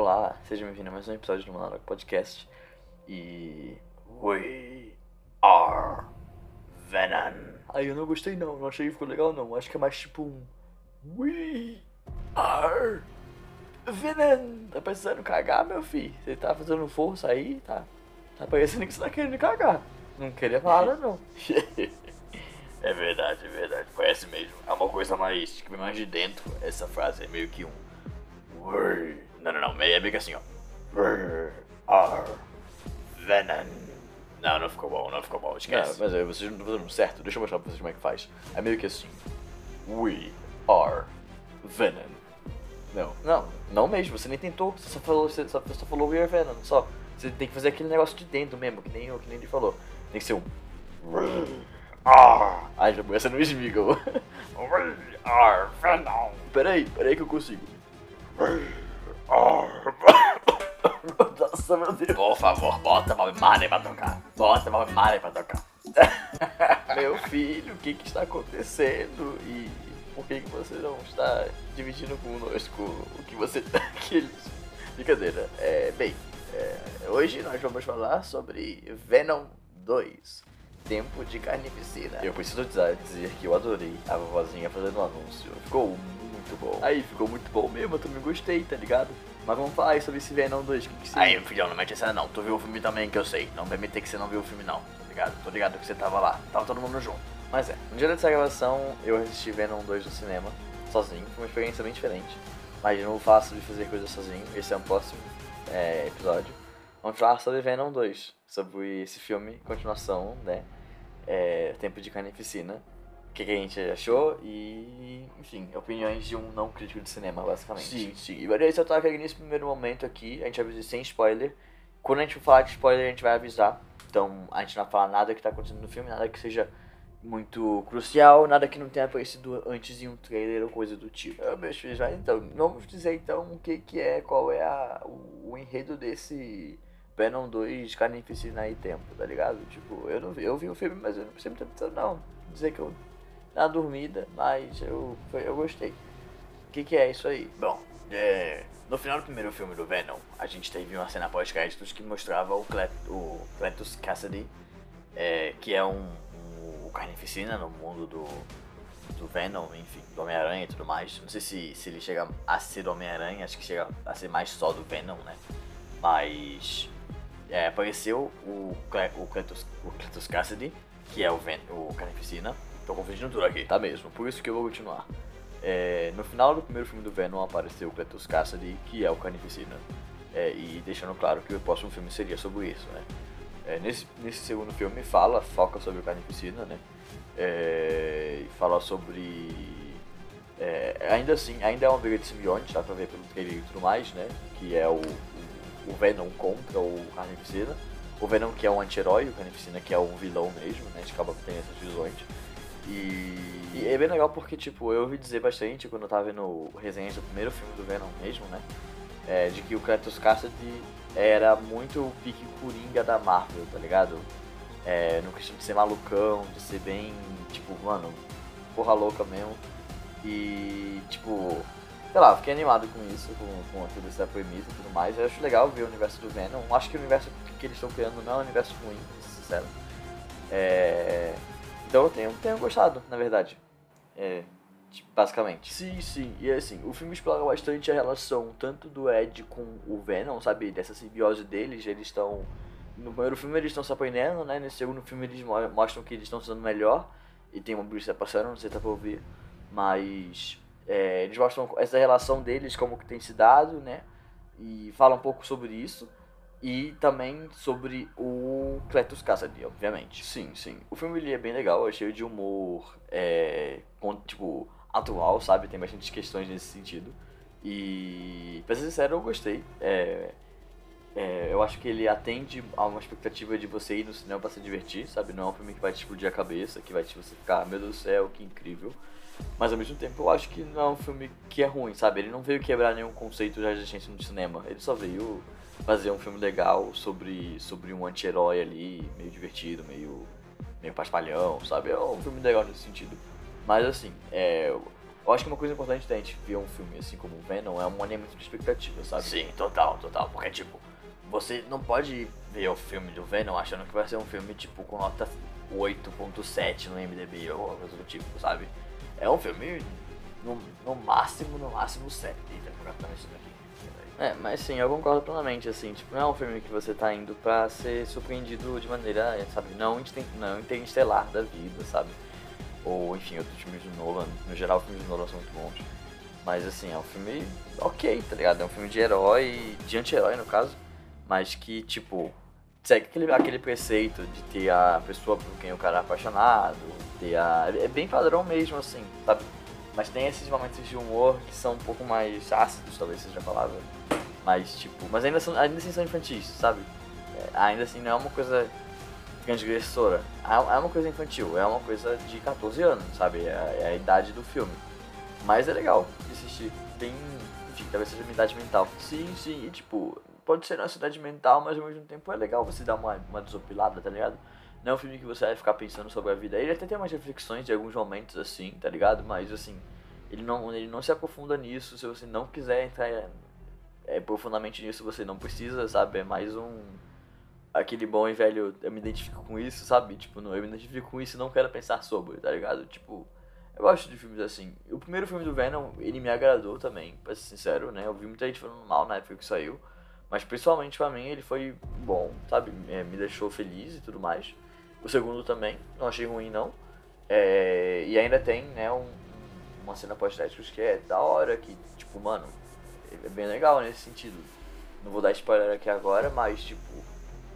Olá, seja bem-vindo a mais um episódio do Monarch Podcast. E. We are Venom. Aí eu não gostei não, não achei que ficou legal não. Acho que é mais tipo um. We are Venom. Tá precisando cagar, meu filho? Você tá fazendo força aí? Tá, tá parecendo que você tá querendo cagar. Não queria falar não. é verdade, é verdade. Parece mesmo. É uma coisa mais, que vem mais de dentro. Essa frase é meio que um. We não, não, não. É meio que assim, ó. We are Venom. Não, não ficou bom, não ficou bom, esquece. Não, mas vocês não estão fazendo certo. Deixa eu mostrar pra vocês como é que faz. É meio que assim. We are Venom. Não, não, não mesmo. Você nem tentou. Você só falou, você só, só falou We are Venom. Só. Você tem que fazer aquele negócio de dentro mesmo, que nem, que nem ele falou. Tem que ser um. Ah! Ai, já você não esmiga. We are Venom. Peraí, peraí que eu consigo. Nossa, meu Deus. Por favor, bota Bob Marley pra tocar. Bota Bob Marley pra tocar. meu filho, o que que está acontecendo? E por que que você não está dividindo conosco o que você... Aqueles... Brincadeira. É, bem, é, hoje nós vamos falar sobre Venom 2. Tempo de carnificina. Eu preciso dizer que eu adorei a vovozinha fazendo o um anúncio. Ficou muito bom. Aí, ficou muito bom mesmo, eu também gostei, tá ligado? Mas vamos falar aí sobre esse Venom 2, o que, que você... Aí, filhão, não mete essa não, tu viu o filme também que eu sei. Não vai meter que você não viu o filme não, tá ligado? Tô ligado que você tava lá, tava todo mundo junto. Mas é, no dia dessa gravação eu assisti Venom 2 no cinema, sozinho, foi uma experiência bem diferente. Mas não faço de fazer coisas sozinho, esse é um próximo é, episódio. Vamos falar sobre Venom 2, sobre esse filme, continuação, né? É, Tempo de Carnificina que, que a gente achou e, enfim, opiniões de um não crítico de cinema, basicamente. Sim, sim. E eu tava nesse primeiro momento aqui, a gente avisa sem spoiler. Quando a gente falar de spoiler, a gente vai avisar. Então, a gente não vai falar nada que tá acontecendo no filme, nada que seja muito crucial, nada que não tenha aparecido antes em um trailer ou coisa do tipo. Ah, meus filhos, vai então, vamos dizer então o que que é, qual é a, o, o enredo desse Venom 2 Carnificina aí tempo, tá ligado? Tipo, eu não vi, eu vi o filme, mas eu não preciso muito não dizer que eu na dormida, mas eu, eu gostei. O que, que é isso aí? Bom, é, no final do primeiro filme do Venom, a gente teve uma cena pós-créditos que mostrava o, o Cletus Cassidy, é, que é um, um, um carnificina no mundo do, do Venom, enfim, do Homem-Aranha e tudo mais. Não sei se, se ele chega a ser do Homem-Aranha, acho que chega a ser mais só do Venom, né? Mas é, apareceu o, o, Cletus, o Cassidy, que é o, Ven, o Carnificina, Tô confundindo tudo aqui. Tá mesmo, por isso que eu vou continuar. É, no final do primeiro filme do Venom apareceu o Cletus Cassidy, que é o Carnificina. É, e deixando claro que o próximo filme seria sobre isso, né? É, nesse, nesse segundo filme fala, foca sobre o Carnificina, né? É, fala sobre... É, ainda assim, ainda é uma briga de simbionte, dá pra ver pelo trailer e tudo mais, né? Que é o, o, Venom contra o Carnificina. O Venom que é um anti-herói, o Carnificina que é um vilão mesmo, né? A gente acaba tendo essas visões. E, e, é bem legal porque, tipo, eu ouvi dizer bastante quando eu tava vendo resenhas do primeiro filme do Venom mesmo, né? É, de que o Kratos Cassidy era muito o pique coringa da Marvel, tá ligado? É, no questão de ser malucão, de ser bem, tipo, mano, porra louca mesmo. E, tipo, sei lá, fiquei animado com isso, com, com toda essa premissa e tudo mais. Eu acho legal ver o universo do Venom. Acho que o universo que eles estão criando não é um universo ruim, sincero. É, então eu tenho, tenho gostado, na verdade. É, tipo, basicamente. Sim, sim. E assim, o filme explora bastante a relação tanto do Ed com o Venom, sabe? Dessa simbiose deles. Eles estão. No primeiro filme eles estão se apanhando, né? Nesse segundo filme eles mostram que eles estão sendo melhor. E tem uma bruxa passando, não sei se tá pra ouvir. Mas. É, eles mostram essa relação deles, como que tem se dado, né? E falam um pouco sobre isso. E também sobre o Cletus Cassidy, obviamente. Sim, sim. O filme ele é bem legal, é cheio de humor, é, tipo, atual, sabe? Tem bastante questões nesse sentido. E, pra ser sincero, eu gostei. É, é, eu acho que ele atende a uma expectativa de você ir no cinema pra se divertir, sabe? Não é um filme que vai te explodir a cabeça, que vai te você ficar, meu Deus do céu, que incrível. Mas ao mesmo tempo eu acho que não é um filme que é ruim, sabe? Ele não veio quebrar nenhum conceito de existência no cinema. Ele só veio fazer um filme legal sobre, sobre um anti-herói ali, meio divertido, meio, meio paspalhão, sabe? É um filme legal nesse sentido. Mas assim, é, Eu acho que uma coisa importante da gente ver um filme assim como Venom é um alinhamento de expectativa, sabe? Sim, total, total. Porque, tipo, Você não pode ver o filme do Venom achando que vai ser um filme, tipo, com nota 8.7 no MDB ou coisa do tipo, sabe? É um filme no, no máximo, no máximo 7. Eita, vou captar isso daqui. É, mas sim, eu concordo plenamente, assim, tipo, não é um filme que você tá indo pra ser surpreendido de maneira, sabe, não, não interestelar da vida, sabe? Ou, enfim, outros filmes do Nolan, no geral, filmes do Nolan são muito bons. Mas, assim, é um filme ok, tá ligado? É um filme de herói, de anti-herói, no caso, mas que, tipo, segue aquele, aquele preceito de ter a pessoa por quem o cara é apaixonado, ter a... É bem padrão mesmo, assim, sabe? Mas tem esses momentos de humor que são um pouco mais ácidos, talvez seja a palavra. Mas, tipo, mas ainda, são, ainda assim são infantis, sabe? É, ainda assim não é uma coisa transgressora. É é uma coisa infantil, é uma coisa de 14 anos, sabe? É, é a idade do filme. Mas é legal de assistir. Bem. Enfim, talvez seja minha idade mental. Sim, sim, e tipo, pode ser nossa idade mental, mas ao mesmo tempo é legal você dar uma, uma desopilada, tá ligado? Não é um filme que você vai ficar pensando sobre a vida. Ele até tem umas reflexões de alguns momentos assim, tá ligado? Mas assim, ele não, ele não se aprofunda nisso. Se você não quiser entrar é, profundamente nisso, você não precisa, sabe? É mais um. Aquele bom e velho, eu me identifico com isso, sabe? Tipo, não, eu me identifico com isso e não quero pensar sobre, tá ligado? Tipo, eu gosto de filmes assim. O primeiro filme do Venom, ele me agradou também, pra ser sincero, né? Eu vi muita gente falando mal na época que saiu. Mas principalmente pra mim ele foi bom, sabe? É, me deixou feliz e tudo mais. O segundo também, não achei ruim não. É, e ainda tem, né, um, uma cena pós-créditos que é da hora, que, tipo, mano, é bem legal nesse sentido. Não vou dar spoiler aqui agora, mas, tipo,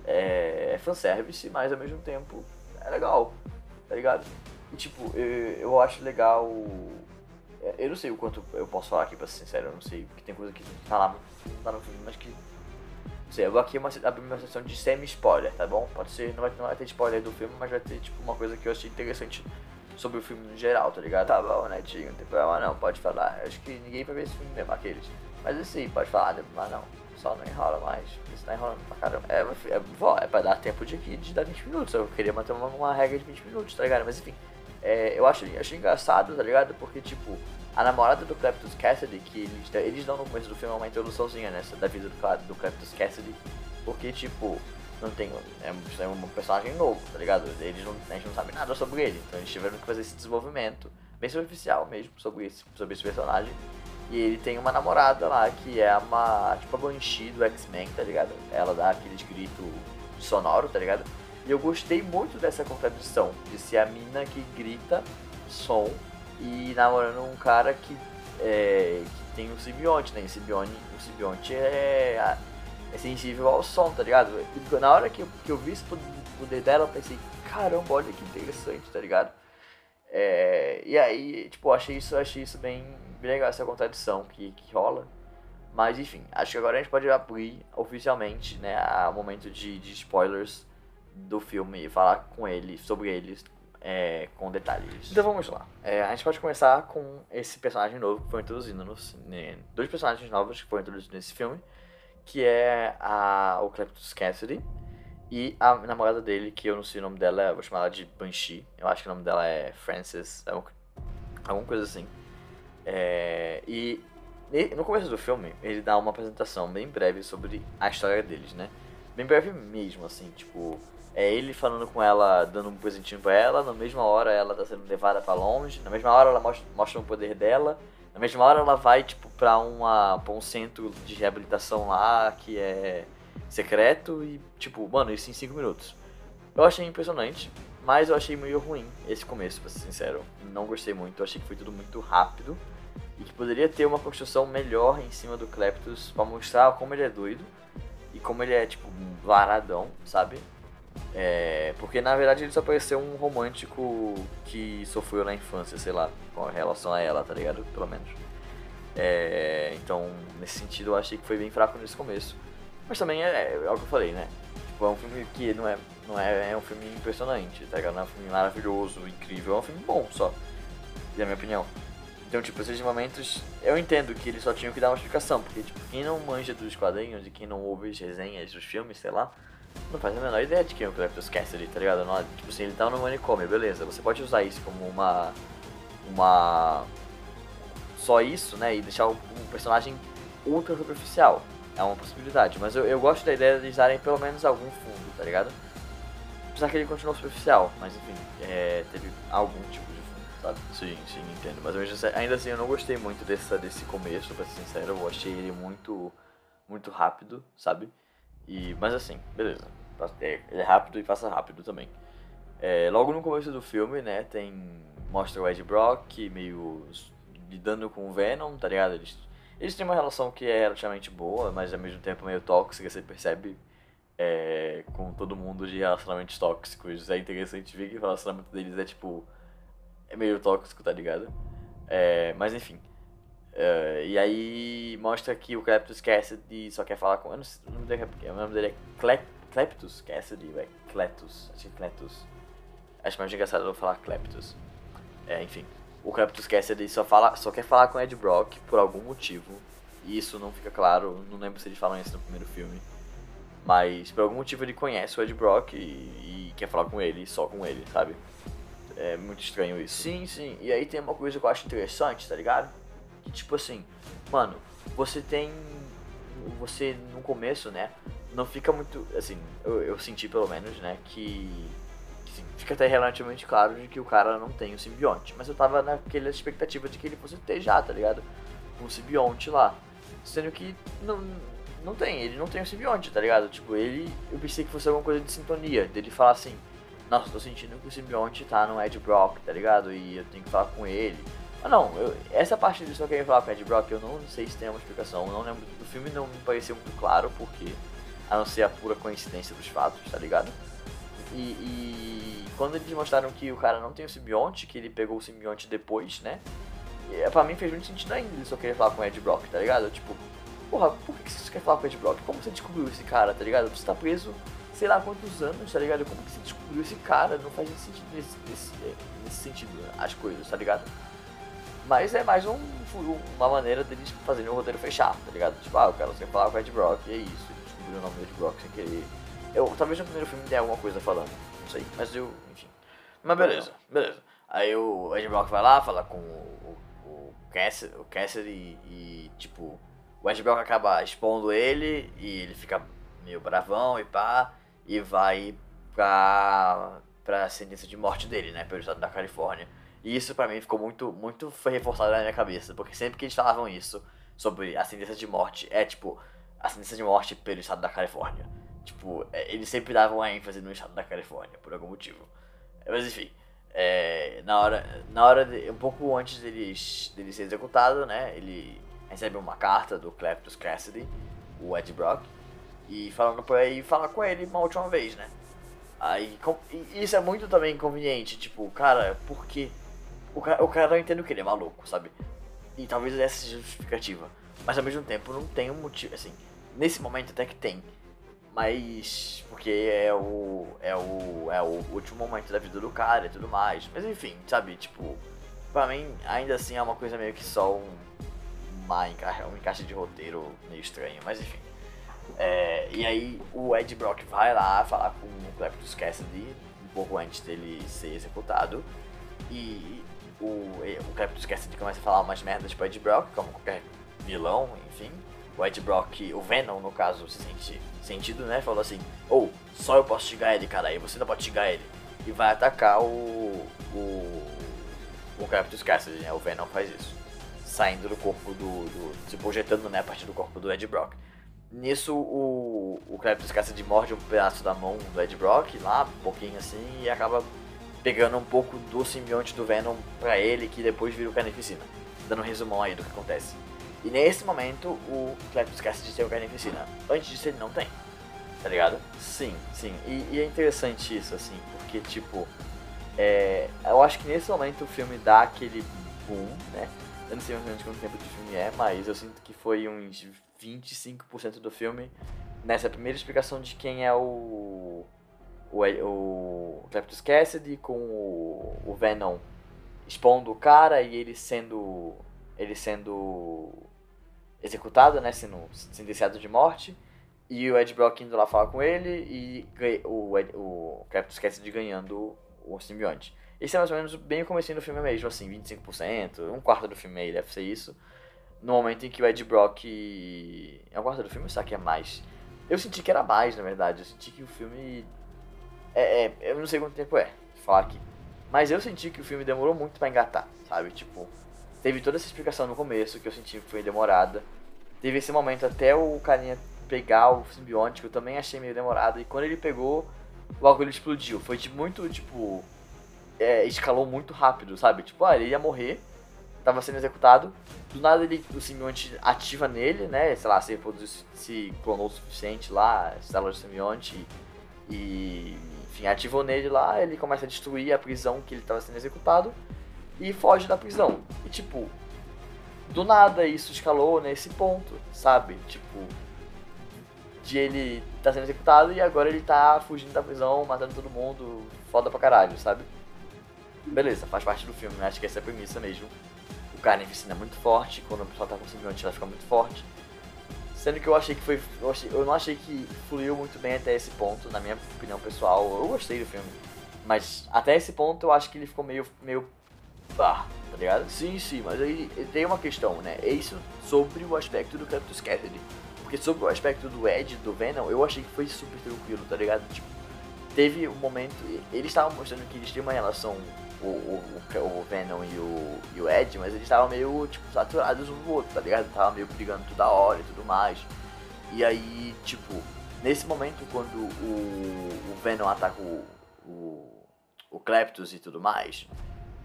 é, é fanservice, mas ao mesmo tempo é legal, tá ligado? E, tipo, eu, eu acho legal. é, Eu não sei o quanto eu posso falar aqui, pra ser sincero, eu não sei, porque tem coisa que tá lá, tá no filme, mas que. Sei, eu vou aqui uma, abrir uma sessão de semi-spoiler, tá bom? Pode ser, não vai, não vai ter spoiler do filme, mas vai ter, tipo, uma coisa que eu achei interessante sobre o filme no geral, tá ligado? Tá bom, né, Tio? Não tem problema não, pode falar. Acho que ninguém vai ver esse filme mesmo, aqueles. Mas assim, pode falar, né? mas não. Só não enrola mais. Isso tá enrolando pra caramba. É, é, é pra dar tempo de, de dar 20 minutos. Eu queria manter uma, uma regra de 20 minutos, tá ligado? Mas enfim, é, eu acho, achei engraçado, tá ligado? Porque, tipo, a namorada do Cleptus Cassidy, que eles, eles dão no começo do filme uma introduçãozinha nessa da vida do, do Cleptus Cassidy. Porque, tipo, não tem. É, um- é um personagem novo, tá ligado? Eles não, a gente não sabe nada sobre ele. Então eles tiveram que fazer esse desenvolvimento, bem superficial mesmo, sobre esse, sobre esse personagem. E ele tem uma namorada lá que é uma. Tipo a Banshee do X-Men, tá ligado? Ela dá aquele grito sonoro, tá ligado? E eu gostei muito dessa contradição de ser a mina que grita som e namorando um cara que, é, que tem o simbionte, né? E o simbionte, o simbionte é, é sensível ao som, tá ligado? E na hora que eu, que eu vi esse poder dela, eu pensei, caramba, olha que interessante, tá ligado? É, e aí, tipo, achei isso, achei isso bem, bem legal, essa contradição que, que rola. Mas enfim, acho que agora a gente pode abrir oficialmente, né, o momento de, de spoilers do filme e falar com ele, sobre eles, é, com detalhes. Então vamos lá. É, a gente pode começar com esse personagem novo que foi introduzido nos. né, dois personagens novos que foram introduzidos nesse filme, que é a, o Cleptus Cassidy e a namorada dele, que eu não sei o nome dela, eu vou chamar ela de Banshee. Eu acho que o nome dela é Frances, alguma coisa assim. É, e no começo do filme, ele dá uma apresentação bem breve sobre a história deles, né? Bem breve mesmo, assim, tipo, é ele falando com ela, dando um presentinho pra ela, na mesma hora ela tá sendo levada pra longe, na mesma hora ela mostra, mostra o poder dela, na mesma hora ela vai, tipo, pra, uma, pra um centro de reabilitação lá, que é secreto, e, tipo, mano, isso em 5 minutos. Eu achei impressionante, mas eu achei meio ruim esse começo, pra ser sincero. Não gostei muito, eu achei que foi tudo muito rápido, e que poderia ter uma construção melhor em cima do Cleptus pra mostrar como ele é doido, e como ele é, tipo, varadão, sabe? É, porque na verdade ele só pareceu um romântico que sofreu na infância, sei lá, com relação a ela, tá ligado? Pelo menos. É, então, nesse sentido, eu achei que foi bem fraco nesse começo. Mas também é, é, o que eu falei, né? Tipo, é um filme que não é, não é, é um filme impressionante, tá ligado? Não é um filme maravilhoso, incrível, é um filme bom só, na minha opinião. Então, tipo, esses momentos, eu entendo que eles só tinham que dar uma explicação, porque, tipo, quem não manja dos quadrinhos e quem não ouve as resenhas dos filmes, sei lá, não faz a menor ideia de quem é o Cleptus Cassidy, tá ligado? Não, tipo assim, ele tá no manicômio, beleza. Você pode usar isso como uma. Uma. só isso, né? E deixar o, personagem ultra superficial. É uma possibilidade. Mas eu, eu gosto da ideia de eles darem pelo menos algum fundo, tá ligado? Apesar que ele continuou superficial, mas enfim, é, teve algum tipo de fundo, sabe? Sim, sim, entendo. Mas ainda assim eu não gostei muito desse, desse começo, pra ser sincero. Eu achei ele muito, muito rápido, sabe? E, mas assim, beleza. É, ele é rápido e passa rápido também. É, logo no começo do filme, né, tem. Mostra o Ed Brock meio lidando com o Venom, tá ligado? Eles, eles têm uma relação que é relativamente boa, mas ao mesmo tempo meio tóxica, você percebe é, com todo mundo de relacionamentos tóxicos. É interessante ver que o relacionamento deles é tipo. É meio tóxico, tá ligado? É, mas enfim. Uh, e aí mostra que o Cleptus Cassidy só quer falar com. Eu não sei, o, nome dele é, o nome dele é Clep, Cleptus Cassidy, é Cletus. Acho que é Cletus. Acho mais engraçado eu falar Cleptus. É, enfim. O Cleptus Cassidy só, fala, só quer falar com Ed Brock por algum motivo. E isso não fica claro. Não lembro se eles falam isso no primeiro filme. Mas por algum motivo ele conhece o Ed Brock e, e quer falar com ele, só com ele, sabe? É muito estranho isso. Sim, sim. E aí tem uma coisa que eu acho interessante, tá ligado? Que tipo assim, mano, você tem. Você no começo, né? Não fica muito. Assim, eu, eu senti pelo menos, né? Que, que fica até relativamente claro de que o cara não tem o simbionte. Mas eu tava naquela expectativa de que ele fosse ter já, tá ligado? Um simbionte lá. Sendo que não, não tem, ele não tem o simbionte, tá ligado? Tipo, ele. Eu pensei que fosse alguma coisa de sintonia, dele falar assim, nossa, tô sentindo que o simbionte tá no Ed Brock, tá ligado? E eu tenho que falar com ele. Ah não, eu, essa parte disso eu queria falar com Ed Brock, eu não sei se tem uma explicação, eu não lembro. O filme não me pareceu muito claro, porque. A não ser a pura coincidência dos fatos, tá ligado? E, e quando eles mostraram que o cara não tem o simbionte, que ele pegou o simbionte depois, né? E, pra mim fez muito sentido ainda, ele só queria falar com o Ed Brock, tá ligado? Tipo, porra, por que você quer falar com o Ed Brock? Como você descobriu esse cara, tá ligado? Você tá preso sei lá quantos anos, tá ligado? Como que você descobriu esse cara? Não faz sentido nesse, nesse, nesse sentido, as coisas, tá ligado? Mas é mais um, uma maneira deles fazerem o roteiro fechar, tá ligado? Tipo, ah, o cara quer falar com o Ed Brock, e é isso. Descobriu o nome do Ed Brock sem querer. Eu, talvez no primeiro filme tenha alguma coisa falando, não sei, mas eu, enfim. Mas beleza, beleza. Aí o Ed Brock vai lá, fala com o, o, o Cassidy, o Cassidy e, e, tipo, o Ed Brock acaba expondo ele e ele fica meio bravão e pá, e vai pra, pra sentença de morte dele, né, pelo estado da Califórnia. E isso pra mim ficou muito, muito foi reforçado na minha cabeça, porque sempre que eles falavam isso, sobre a sentença de morte, é tipo, a sentença de morte pelo estado da Califórnia. Tipo, é, eles sempre davam a ênfase no estado da Califórnia, por algum motivo. Mas enfim, é, na hora, na hora de, um pouco antes dele, dele ser executado, né, ele recebe uma carta do Cleptus Cassidy, o Ed Brock, e falando pra ir falar com ele uma última vez, né. Aí, com, isso é muito também inconveniente, tipo, cara, porque o cara, o cara não entende que ele é maluco, sabe? E talvez essa seja justificativa. Mas ao mesmo tempo não tem um motivo, assim, nesse momento até que tem. Mas porque é o é o é o último momento da vida do cara e tudo mais. Mas enfim, sabe, tipo, pra mim ainda assim é uma coisa meio que só um uma enca um encaixe de roteiro meio estranho, mas enfim. É, e aí o Ed Brock vai lá falar com o Cleptus Cassidy um pouco antes dele ser executado. E o, o Cleptus Cassidy começa a falar umas merdas pro Ed Brock, como qualquer vilão, enfim. O Ed Brock, o Venom no caso, se sente sentido, né? Falou assim, ou oh, só eu posso xingar ele, cara, e você não pode xingar ele. E vai atacar o. o. o Cleptus Cassidy, né? O Venom faz isso saindo do corpo do, do, se projetando né, a partir do corpo do Ed Brock. Nisso o, o Cleptus Cassidy morde um pedaço da mão do Ed Brock lá, um pouquinho assim, e acaba pegando um pouco do simbionte do Venom pra ele, que depois vira o Carnificina. Dando um resumão aí do que acontece. E nesse momento o Cleptus Cassidy tem o Carnificina. Antes disso ele não tem. Tá ligado? Sim, sim. E, e é interessante isso, assim, porque tipo. É, eu acho que nesse momento o filme dá aquele boom, né? Eu não sei menos quanto tempo de filme é, mas eu sinto que foi uns 25% do filme nessa primeira explicação de quem é o. O, o Cleptus Cassidy com o, o Venom expondo o cara e ele sendo. Ele sendo executado, né? Sendo sentenciado de morte. E o Ed Brock indo lá falar com ele e o, o Cleptus Cassidy ganhando o simbionte. Esse é mais ou menos bem o comecinho do filme mesmo, assim, 25%, um quarto do filme aí deve ser isso. No momento em que o Ed Brock. É um quarto do filme ou será que é mais? Eu senti que era mais, na verdade. Eu senti que o filme. É, é eu não sei quanto tempo é, falar aqui. Mas eu senti que o filme demorou muito para engatar, sabe? Tipo, teve toda essa explicação no começo que eu senti que foi demorada. Teve esse momento até o carinha pegar o simbionte, que eu também achei meio demorado. E quando ele pegou, o bagulho explodiu. Foi tipo, muito, tipo. É, escalou muito rápido, sabe? Tipo, ah, ele ia morrer, tava sendo executado. Do nada ele, o simbionte ativa nele, né? Sei lá, se, se clonou o suficiente lá, células de simbionte. E, enfim, ativou nele lá. Ele começa a destruir a prisão que ele tava sendo executado. E foge da prisão. E tipo, do nada isso escalou nesse ponto, sabe? Tipo, de ele tá sendo executado e agora ele tá fugindo da prisão, matando todo mundo, foda pra caralho, sabe? Beleza, faz parte do filme, acho que essa é a premissa mesmo. O Carnificina é muito forte, quando o pessoal tá com simbionte ela fica muito forte. Sendo que eu achei que foi. Eu, achei, eu não achei que fluiu muito bem até esse ponto, na minha opinião pessoal. Eu gostei do filme. Mas até esse ponto eu acho que ele ficou meio. meio. Ah, tá ligado? Sim, sim, mas aí tem uma questão, né? É isso sobre o aspecto do Captain Cassidy. Porque sobre o aspecto do Ed, do Venom, eu achei que foi super tranquilo, tá ligado? Tipo, teve um momento. Eles estavam mostrando que eles tinham uma relação, o, o, o Venom e o, e o Ed, mas eles estavam meio, tipo, saturados um do outro, tá ligado? Tava meio brigando toda hora e tudo mais. E aí, tipo, nesse momento, quando o, o Venom ataca o, o, o Cleptus e tudo mais,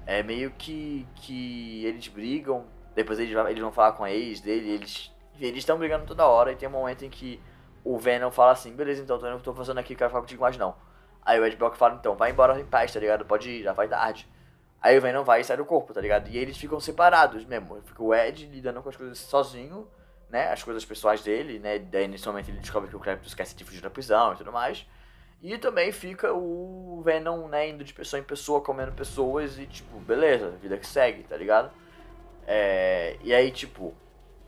é meio que, que eles brigam, depois eles, eles vão falar com a ex dele, eles eles estão brigando toda hora e tem um momento em que o Venom fala assim, beleza, então eu não tô fazendo aqui, quero falar contigo mais não. Aí o Ed Brock fala, então, vai embora em paz, tá ligado? Pode ir, já vai tarde. Aí o Venom vai e sai do corpo, tá ligado? E eles ficam separados mesmo. Fica o Ed lidando com as coisas sozinho, né? As coisas pessoais dele, né? Daí momento ele descobre que o Cleptus esquece de fugir da prisão e tudo mais. E também fica o Venom, né, indo de pessoa em pessoa, comendo pessoas e, tipo, beleza, vida que segue, tá ligado? É, e aí, tipo,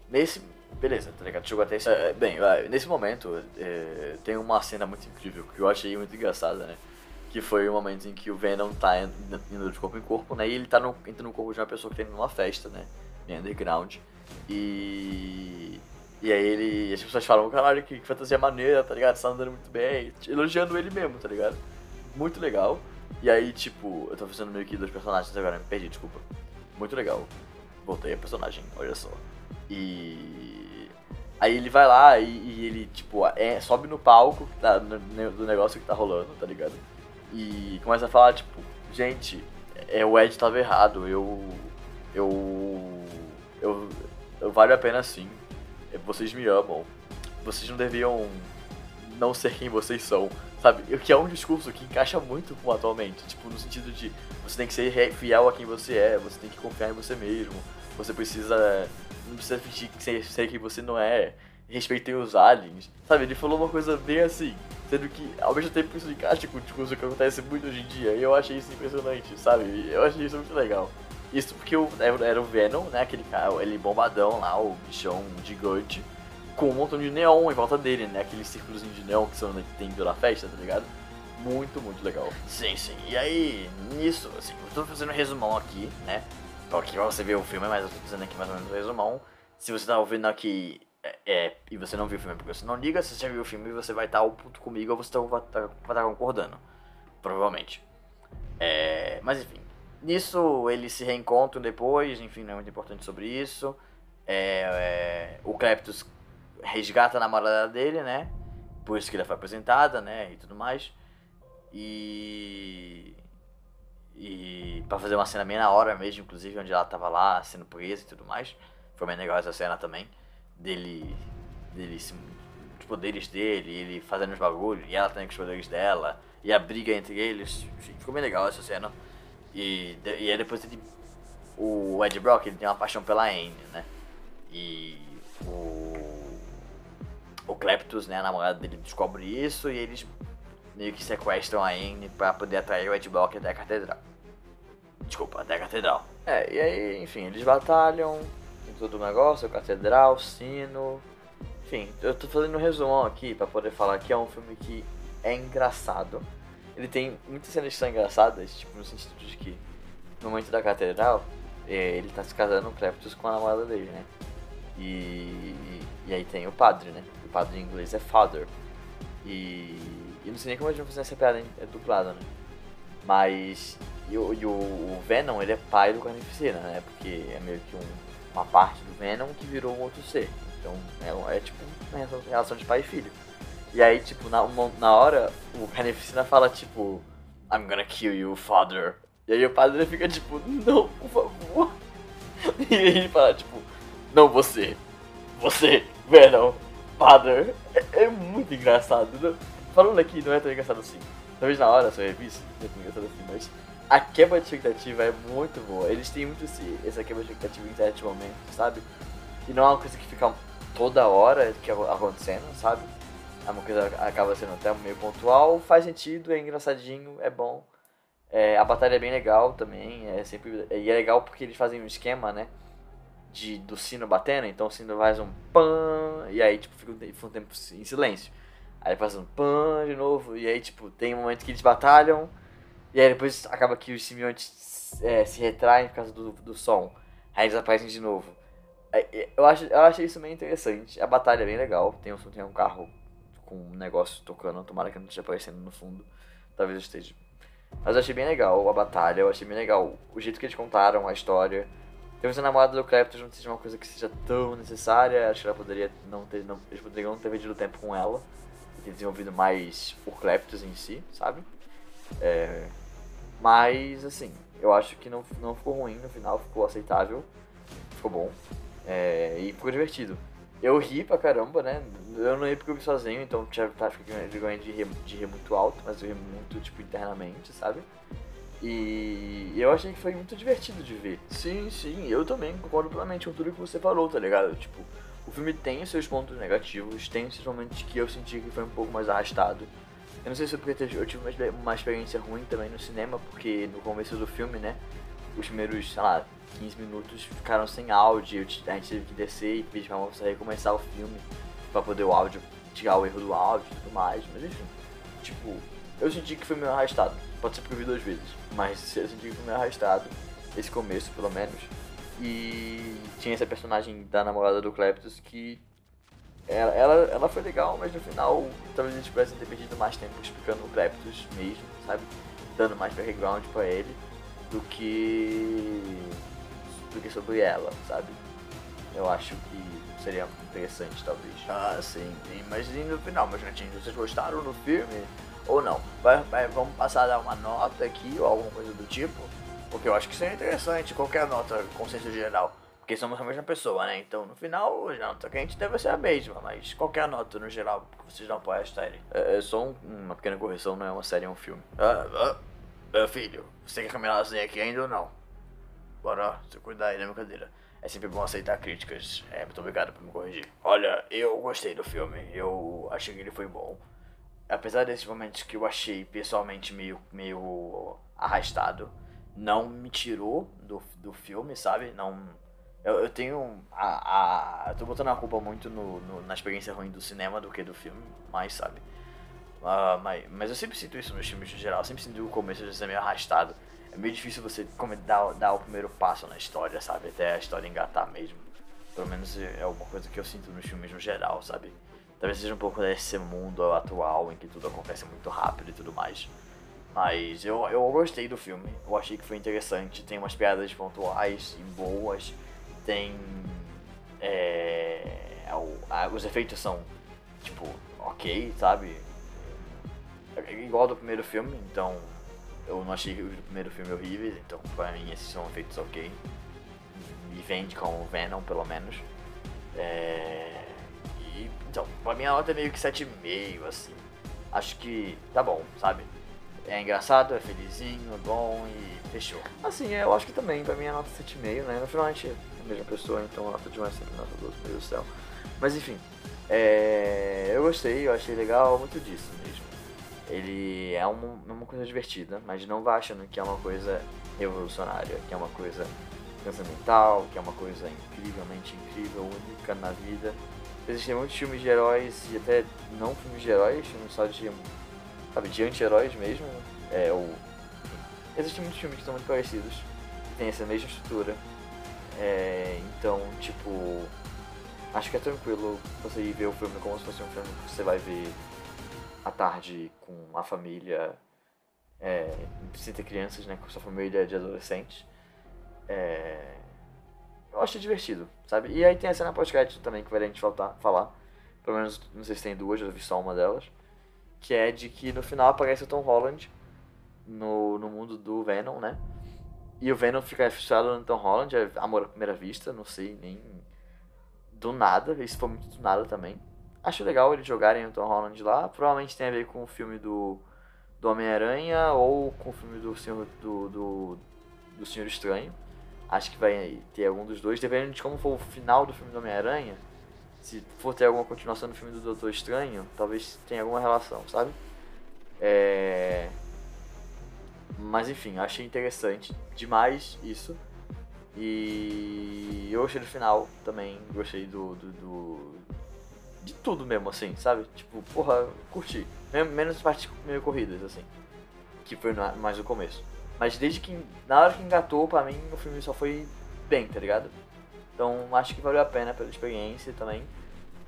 nesse Beleza, tá ligado? Chegou até esse. É, bem, nesse momento é, tem uma cena muito incrível que eu achei muito engraçada, né? Que foi o momento em que o Venom tá indo de corpo em corpo, né? E ele tá no, entra no corpo de uma pessoa que tem numa festa, né? Em underground. E. E aí ele. As pessoas falam, caralho, que, que fantasia maneira, tá ligado? Você tá andando muito bem. Elogiando ele mesmo, tá ligado? Muito legal. E aí, tipo, eu tô fazendo meio que dois personagens agora, me perdi, desculpa. Muito legal. Voltei a personagem, olha só. E Aí ele vai lá e, e ele, tipo, é, sobe no palco tá, no, do negócio que tá rolando, tá ligado? E começa a falar, tipo, gente, é, o Ed tava errado, eu. Eu. Eu. Eu vale a pena sim. Vocês me amam. Vocês não deviam não ser quem vocês são. Sabe? O que é um discurso que encaixa muito com atualmente. Tipo, no sentido de você tem que ser fiel a quem você é, você tem que confiar em você mesmo. Você precisa não precisa fingir que ser quem você não é. Respeitem os aliens. Sabe, ele falou uma coisa bem assim. Sendo que, ao mesmo tempo, isso encaixa com o discurso que acontece muito hoje em dia. E eu achei isso impressionante, sabe? Eu achei isso muito legal. Isso porque eu, era o Venom, né? Aquele cara, ele bombadão lá, o bichão gigante, com um montão de neon em volta dele, né? Aqueles círculos de neon que são, tem pela festa, tá ligado? Muito, muito legal. Sim, sim. E aí, nisso, assim, eu tô fazendo um resumão aqui, né? Aqui você vê o filme, mas eu tô fazendo aqui mais ou menos um resumão. Se você tá ouvindo aqui é, é, e você não viu o filme porque você não liga, se você já viu o filme, você vai estar tá, puto comigo ou você tá, vai estar tá, tá concordando. Provavelmente. É, mas enfim. Nisso eles se reencontram depois, enfim, não é muito importante sobre isso. É, é, o Cleptus resgata a namorada dele, né? Por isso que ela foi apresentada, né? E tudo mais. E e para fazer uma cena bem na hora mesmo, inclusive, onde ela tava lá sendo presa e tudo mais. Foi bem legal essa cena também. Dele. dele os poderes dele, ele fazendo os bagulhos, e ela também com os poderes dela, e a briga entre eles. Ficou bem legal essa cena. E, e aí depois ele. O Ed Brock ele tem uma paixão pela Anne, né? E o. O Cleptus, né, a namorada dele, descobre isso e eles meio que sequestram a Anne pra poder atrair o Ed Brock até a catedral. Desculpa, até a catedral. É, e aí, enfim, eles batalham em todo o negócio, a catedral, sino. Enfim, eu tô fazendo um resumão aqui para poder falar que é um filme que é engraçado. ele tem muitas cenas que são engraçadas, tipo, no sentido de que no momento da catedral, é, ele tá se casando, o Cleptus, com a namorada dele, né? E, e aí tem o padre, né? O padre em inglês é father. E, e não sei nem como gente vai fazer essa piada, é dublada, né? Mas. E, o, e o, Venom, ele é pai do Carnificina, né? Porque é meio que um, uma parte do Venom que virou um outro ser. Então é, é tipo uma relação de pai e filho. E aí, tipo, na, na hora, o Carnificina fala, tipo, I'm gonna kill you, father. E aí o padre fica tipo, não, por favor. E ele fala, tipo, não você. Você, Venom, padre. É, é muito engraçado. Né? Falando aqui, não é tão engraçado assim. Talvez na hora, se eu revisto, não é tão engraçado assim, mas a quebra de expectativa é muito boa. Eles têm muito esse, essa quebra de expectativa em certos momentos, sabe? E não é uma coisa que fica toda hora que acontecendo, sabe? É uma coisa que acaba sendo até meio pontual, faz sentido, é engraçadinho, é bom. É, a batalha é bem legal também, é sempre e é legal porque eles fazem um esquema, né, de do sino batendo, então o sino faz um pan e aí tipo fica um tempo em silêncio. Aí faz um pan de novo e aí tipo tem um momento que eles batalham e aí depois acaba que os simbiontes é, se retraem por causa do, do som. Aí eles aparecem de novo. Eu, acho, eu achei isso bem interessante. A batalha é bem legal. Tem um, tem um carro com um negócio tocando. Tomara que não esteja aparecendo no fundo. Talvez eu esteja. Mas eu achei bem legal a batalha. Eu achei bem legal o jeito que eles contaram a história. Temos a namorada do Clapton não seja uma coisa que seja tão necessária. Acho que ela poderia não ter. Não, eles poderiam não ter perdido tempo com ela. E desenvolvido mais o Clapton em si, sabe? É, mas, assim, eu acho que não, não ficou ruim no final, ficou aceitável. Ficou bom. É, e ficou divertido. Eu ri pra caramba, né? Eu não ri porque eu vi sozinho, então tinha tá, vergonha de rir, de rir muito alto, mas eu ri muito, tipo, internamente, sabe? E eu achei que foi muito divertido de ver. Sim, sim, eu também concordo plenamente com tudo que você falou, tá ligado? Tipo, o filme tem os seus pontos negativos, tem esses momentos que eu senti que foi um pouco mais arrastado. Eu não sei se é porque eu tive uma experiência ruim também no cinema, porque no começo do filme, né, os primeiros, sei lá, 15 minutos ficaram sem áudio, a gente teve que descer e pedir pra moça recomeçar o filme pra poder o áudio, tirar o erro do áudio e tudo mais, mas enfim. Tipo, eu senti que foi meio arrastado. Pode ser porque eu vi duas vezes, mas eu senti que foi meio arrastado, esse começo pelo menos. E tinha essa personagem da namorada do Cleptus que ela, ela, ela foi legal, mas no final talvez eles tivessem ter perdido mais tempo explicando o Cleptus mesmo, sabe? Dando mais background pra ele do que do que sobre ela, sabe? Eu acho que seria interessante, talvez. Ah, sim, sim. Mas e no final, meus gatinhos, vocês gostaram do filme? Ou não? Vai, vai, vamos passar a dar uma nota aqui ou alguma coisa do tipo? Porque eu acho que seria interessante, qualquer nota, conceito geral. Porque somos a mesma pessoa, né? Então no final a nota que a gente deve ser a mesma, mas qualquer nota no geral, porque vocês não apoiam a série. É, é só um, uma pequena correção, não é uma série, é um filme. Ah, ah, ah filho, você quer caminhar assim aqui ainda ou não? Bora se cuidar aí da brincadeira. É sempre bom aceitar críticas. É, muito obrigado por me corrigir. Olha, eu gostei do filme. Eu achei que ele foi bom. Apesar desses momentos que eu achei pessoalmente meio, meio arrastado, não me tirou do, do filme, sabe? Não. Eu, eu tenho. A, a, eu tô botando a culpa muito no, no, na experiência ruim do cinema do que do filme, mas sabe? Uh, mas, mas eu sempre sinto isso nos filmes no geral. Eu sempre sinto o começo de ser meio arrastado é meio difícil você dar, dar o primeiro passo na história, sabe? Até a história engatar mesmo. Pelo menos é uma coisa que eu sinto nos filmes no geral, sabe? Talvez seja um pouco desse mundo atual em que tudo acontece muito rápido e tudo mais. Mas eu, eu gostei do filme, eu achei que foi interessante, tem umas piadas pontuais e boas, tem. É, os efeitos são, tipo, ok, sabe? É igual do primeiro filme, então eu não achei o primeiro filme horríveis, então pra mim esses são feitos ok. Me vende com o Venom, pelo menos. É... E, então, pra mim a nota é meio que 7,5, assim. Acho que tá bom, sabe? É engraçado, é felizinho, é bom e fechou. Assim, eu acho que também, pra mim a nota é 7,5, né? No final a gente é a mesma pessoa, então nota de um é sempre nota do outro, meu Deus do céu. Mas enfim, é... eu gostei, eu achei legal, muito disso mesmo. Ele é uma, uma coisa divertida, mas não vá achando que é uma coisa revolucionária, que é uma coisa transcendental, que é uma coisa incrivelmente incrível, única na vida. Existem muitos filmes de heróis e até não filmes de heróis, filmes só de sabe, de anti-heróis mesmo. É, o... Existem muitos filmes que são muito parecidos, que tem essa mesma estrutura. É, então, tipo, acho que é tranquilo você ir ver o filme como se fosse um filme que você vai ver à tarde com a família, é, sem ter crianças, né, com sua família de adolescentes. É, eu acho divertido, sabe? E aí tem a cena pós-crédito também que vai a gente faltar, falar. Pelo menos, não sei se tem duas, eu vi só uma delas. Que é de que no final aparece o Tom Holland no, no mundo do Venom, né? E o Venom fica fechado no Tom Holland, é amor à primeira vista, não sei nem do nada, isso foi muito do nada também. Acho legal eles jogarem o Tom Holland lá, provavelmente tem a ver com o filme do, do Homem-Aranha ou com o filme do Senhor, do, do, do Senhor Estranho. Acho que vai ter algum dos dois, dependendo de como for o final do filme do Homem-Aranha. Se for ter alguma continuação no filme do Doutor Estranho, talvez tenha alguma relação, sabe? É... Mas enfim, achei interessante demais isso. E eu gostei do final também, gostei do, do, do, de tudo mesmo, assim, sabe? Tipo, porra, curti. Menos as partes meio corridas, assim. Que foi mais no começo. Mas desde que. Na hora que engatou, pra mim, o filme só foi bem, tá ligado? Então acho que valeu a pena pela experiência também.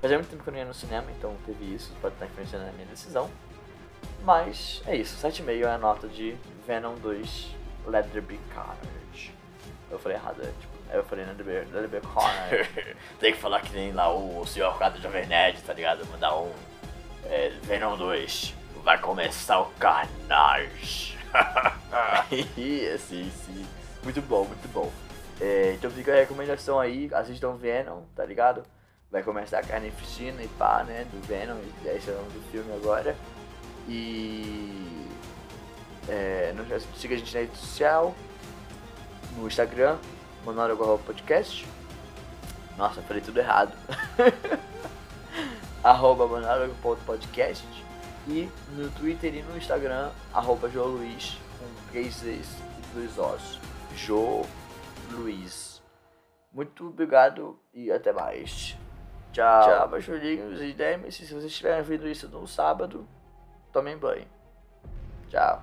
Fazia muito tempo que eu não ia no cinema, então teve isso, pode estar influenciando na minha decisão. Mas é isso, 7,5 é a nota de Venom 2 Let There Be Carnage. Eu falei errado, é, tipo, eu falei Let There Be, Let there be Carnage. Tem que falar que nem lá o senhor Quadro Jovem Nerd, tá ligado? Mandar um é, Venom 2. Vai começar o Carnage. sim, sim. Muito bom, muito bom. É, então fica a recomendação aí, assistam Venom, tá ligado? Vai começar a carnificina e pá, né? Do Venom, esse é o nome do filme agora. E. É, não siga a gente na rede social, no Instagram, Monólogo Podcast. Nossa, falei tudo errado. arroba monólogo.podcast e no Twitter e no Instagram, arroba João Luiz, com três e dois Os. Jo Luiz. Muito obrigado e até mais. Tchau. Tchau, baixolinhos e demes. Se vocês estiverem vendo isso no sábado, tomem banho. Tchau.